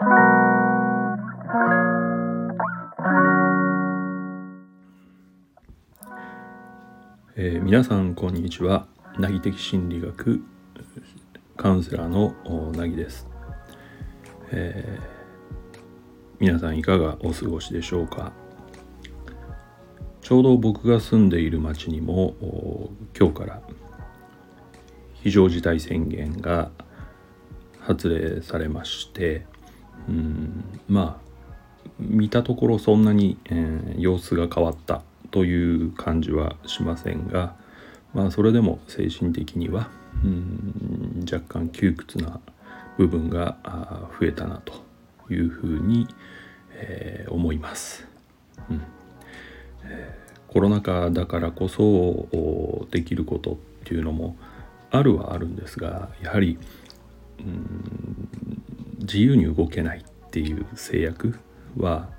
えー、皆さんこんにちは。なぎ的心理学カウンセラーのなぎです、えー、皆さんいかがお過ごしでしょうか？ちょうど僕が住んでいる町にも今日から非常事態宣言が発令されましてうんまあ見たところそんなに、えー、様子が変わったという感じはしませんが、まあ、それでも精神的にはうん若干窮屈な部分が増えたなというふうに、えー、思います。うんえー、コロナ禍だからこそできることっていうのもあるはあるんですがやはり自由に動けないっていう制約は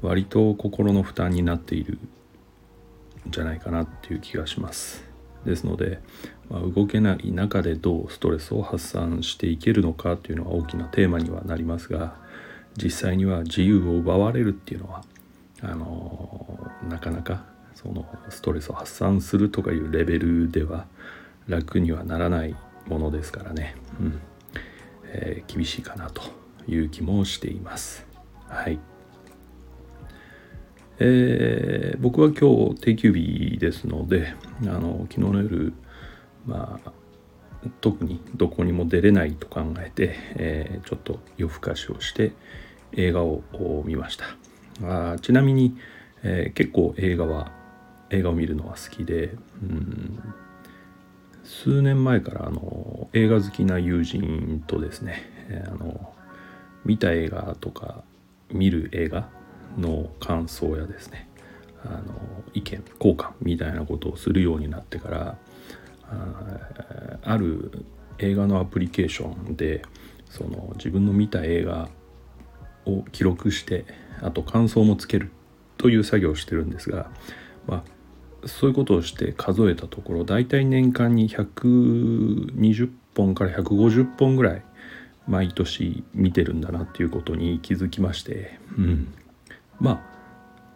割と心の負担になっているんじゃないかなっていう気がします。ですので、まあ、動けない中でどうストレスを発散していけるのかというのは大きなテーマにはなりますが実際には自由を奪われるっていうのはあのなかなかそのストレスを発散するとかいうレベルでは楽にはならないものですからね、うんえー、厳しいかなという気もしています。はいえー、僕は今日定休日ですのであの昨日の夜まあ特にどこにも出れないと考えて、えー、ちょっと夜更かしをして映画を見ましたあちなみに、えー、結構映画は映画を見るのは好きでうん数年前からあの映画好きな友人とですね、えー、あの見た映画とか見る映画の感想やですねあの意見交換みたいなことをするようになってからあある映画のアプリケーションでその自分の見た映画を記録してあと感想もつけるという作業をしてるんですが、まあ、そういうことをして数えたところ大体年間に120本から150本ぐらい毎年見てるんだなっていうことに気づきまして、うん、まあ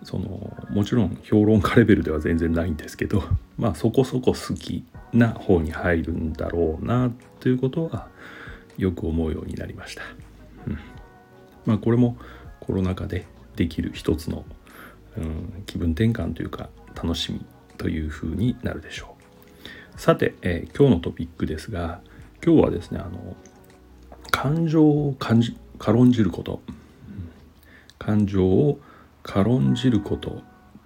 そのもちろん評論家レベルでは全然ないんですけど まあそこそこ好きな方に入るんだろうなということはよく思うようになりました。うん、まあこれもコロナ禍でできる一つの、うん、気分転換というか楽しみというふうになるでしょう。さて、えー、今日のトピックですが今日はですねあの感情を感じ軽んじること、感情を軽んじることっ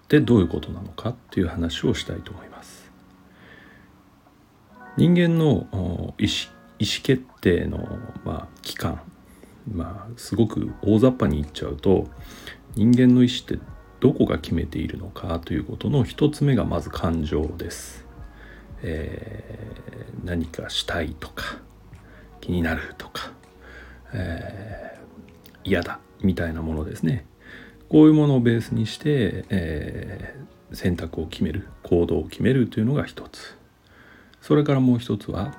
てどういうことなのかっていう話をしたいと思います。人間の意思意思決定の、まあ、期間、まあ、すごく大雑把に言っちゃうと人間の意思ってどこが決めているのかということの一つ目がまず感情です。えー、何かしたいとか気になるとか、えー、嫌だみたいなものですね。こういうものをベースにして、えー、選択を決める行動を決めるというのが一つ。それからもう一つは、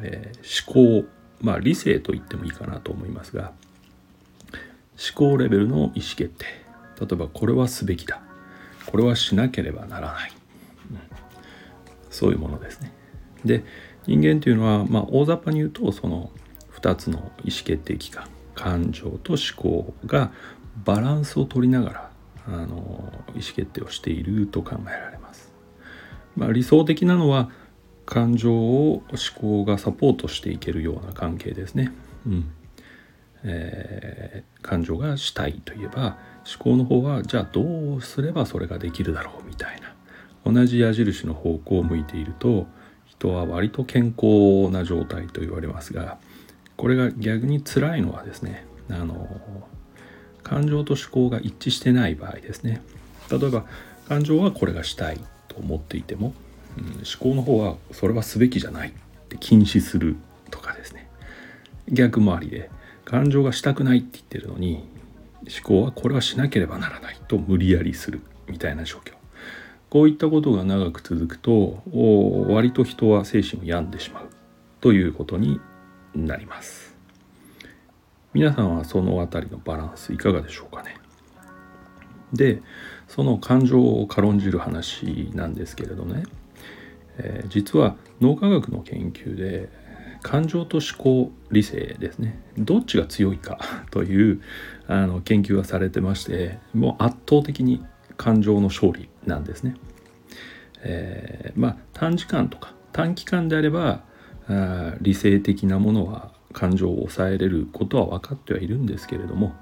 え、思考。まあ理性と言ってもいいかなと思いますが思考レベルの意思決定。例えばこれはすべきだ。これはしなければならない、うん、そういうものですね。で人間というのは、まあ、大雑把に言うとその2つの意思決定機関感情と思考がバランスを取りながらあの意思決定をしていると考えられます。まあ、理想的なのは感情を思考がサポートしていけるような関係ですね。うん。えー、感情がしたいといえば思考の方はじゃあどうすればそれができるだろうみたいな。同じ矢印の方向を向いていると人は割と健康な状態と言われますがこれが逆に辛いのはですねあの感情と思考が一致してない場合ですね。例えば感情はこれがしたいと思っていても、うん、思考の方はそれはすべきじゃないって禁止するとかですね。逆回りで感情がしたくないって言ってるのに思考はこれはしなければならないと無理やりするみたいな状況。こういったことが長く続くと割と人は精神を病んでしまうということになります。皆さんはその辺りのバランスいかがでしょうかね。でその感情を軽んじる話なんですけれどね、えー、実は脳科学の研究で感情と思考理性ですねどっちが強いか というあの研究がされてましてもう圧倒的に感情の勝利なんですね。えー、まあ短時間とか短期間であればあ理性的なものは感情を抑えれることは分かってはいるんですけれども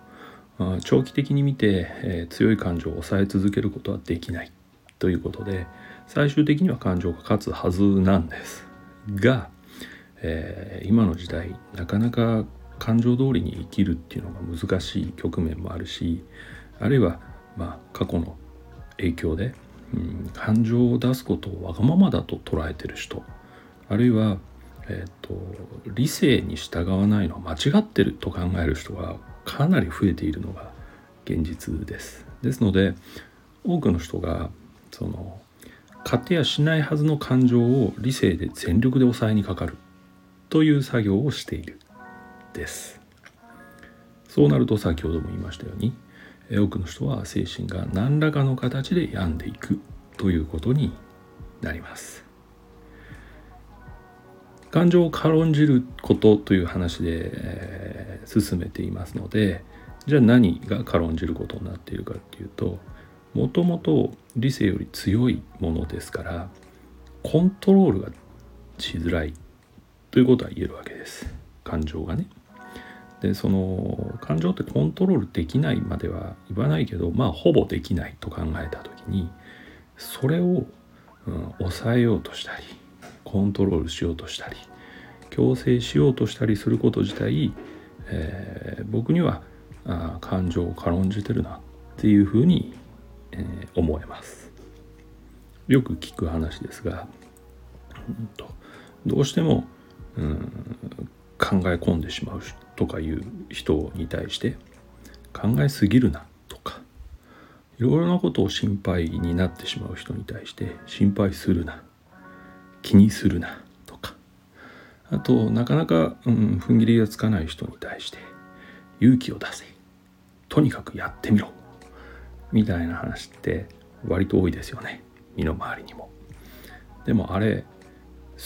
長期的に見て、えー、強い感情を抑え続けることはできないということで最終的には感情が勝つはずなんですが、えー、今の時代なかなか感情通りに生きるっていうのが難しい局面もあるしあるいはまあ過去の影響で、うん、感情を出すことをわがままだと捉えてる人あるいは、えーと、理性に従わないのは間違ってると考える人がかなり増えているのが現実です。ですので多くの人がその勝てやしないはずの感情を理性で全力で抑えにかかるという作業をしている。です。そうなると先ほども言いましたように多くの人は精神が何らかの形で病んでいくということになります。感情を軽んじることという話で、えー、進めていますのでじゃあ何が軽んじることになっているかっていうともともと理性より強いものですからコントロールがしづらい。ということは言えるわけです感情がね。でその感情ってコントロールできないまでは言わないけどまあほぼできないと考えた時にそれを、うん、抑えようとしたりコントロールしようとしたり強制しようとしたりすること自体、えー、僕にはあ感情を軽んじてるなっていうふうに、えー、思えます。よく聞く話ですが、うんと、どうしても、うん、考え込んでしまうとかいう人に対して考えすぎるなとかいろいろなことを心配になってしまう人に対して心配するな気にするなとかあとなかなか、うん、踏ん切りがつかない人に対して勇気を出せとにかくやってみろみたいな話って割と多いですよね身の回りにも。でもあれ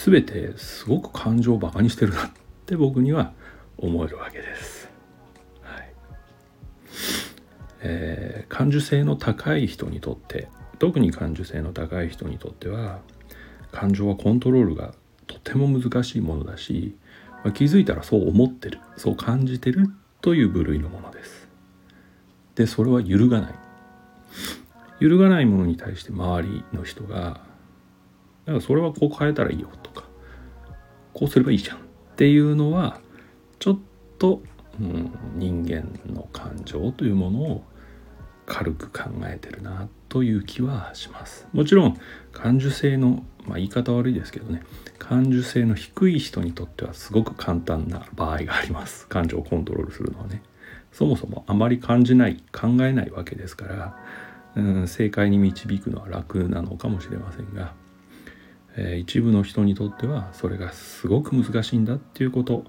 全てすごく感情をバカにしてるなって僕には思えるわけです。はいえー、感受性の高い人にとって特に感受性の高い人にとっては感情はコントロールがとても難しいものだし、まあ、気づいたらそう思ってるそう感じてるという部類のものです。でそれは揺るがない。揺るがないものに対して周りの人がだからそれはこう変えたらいいよとかこうすればいいじゃんっていうのはちょっと、うん、人間の感情というものを軽く考えてるなという気はします。もちろん感受性の、まあ、言い方悪いですけどね感受性の低い人にとってはすごく簡単な場合があります。感情をコントロールするのはね。そもそもあまり感じない考えないわけですから、うん、正解に導くのは楽なのかもしれませんが、え、一部の人にとってはそれがすごく難しいんだっていうこと。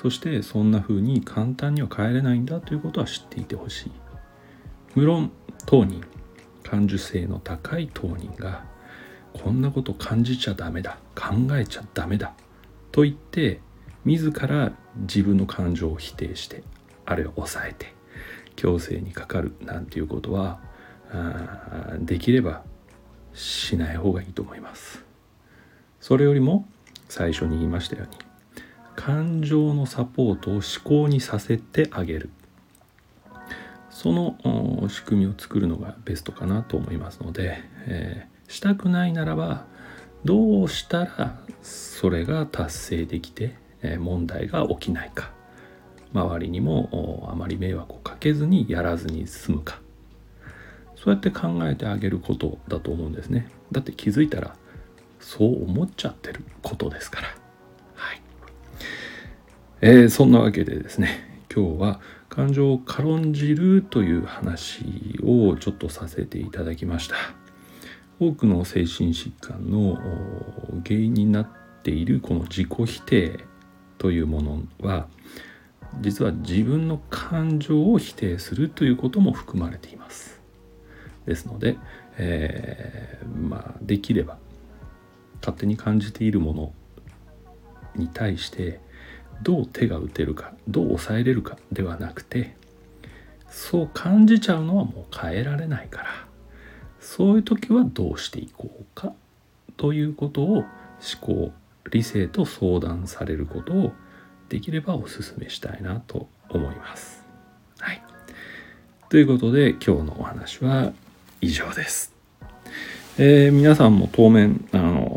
そしてそんな風に簡単には変えれないんだということは知っていてほしい。無論当人感受性の高い当人がこんなこと感じちゃダメだ考えちゃダメだと言って自ら自分の感情を否定してあるいは抑えて強制にかかるなんていうことはできればしない方がいいと思います。それよりも最初に言いましたように感情のサポートを思考にさせてあげる。その仕組みを作るのがベストかなと思いますので、えー、したくないならばどうしたらそれが達成できて、えー、問題が起きないか。周りにもあまり迷惑をかけずにやらずに済むか。そうやって考えてあげることだと思うんですね。だって気づいたらそう思っちゃってることですから。えー、そんなわけでですね今日は感情を軽んじるという話をちょっとさせていただきました。多くの精神疾患の原因になっているこの自己否定というものは実は自分の感情を否定するということも含まれています。ですので、えー、まあできれば勝手に感じているものに対してどう手が打てるかどう抑えれるかではなくてそう感じちゃうのはもう変えられないからそういう時はどうしていこうかということを思考理性と相談されることをできればお勧めしたいなと思います。はい、ということで今日のお話は以上です。えー、皆さんも当面あの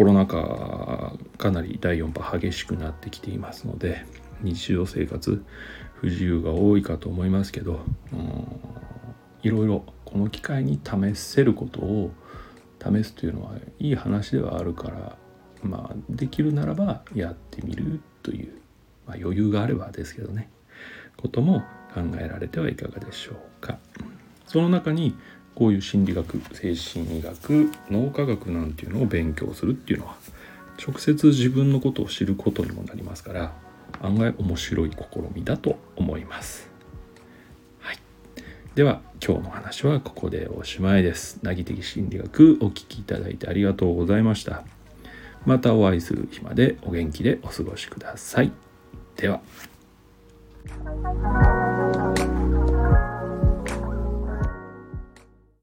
コロナ禍かなり第4波激しくなってきていますので日常生活不自由が多いかと思いますけど、うん、いろいろこの機会に試せることを試すというのはいい話ではあるからまあできるならばやってみるという、まあ、余裕があればですけどねことも考えられてはいかがでしょうか。その中にこういう心理学精神医学脳科学なんていうのを勉強するっていうのは直接自分のことを知ることにもなりますから案外面白い試みだと思います。はい、では今日の話はここでおしまいです。なぎ的心理学お聴きいただいてありがとうございました。またお会いする日までお元気でお過ごしください。では。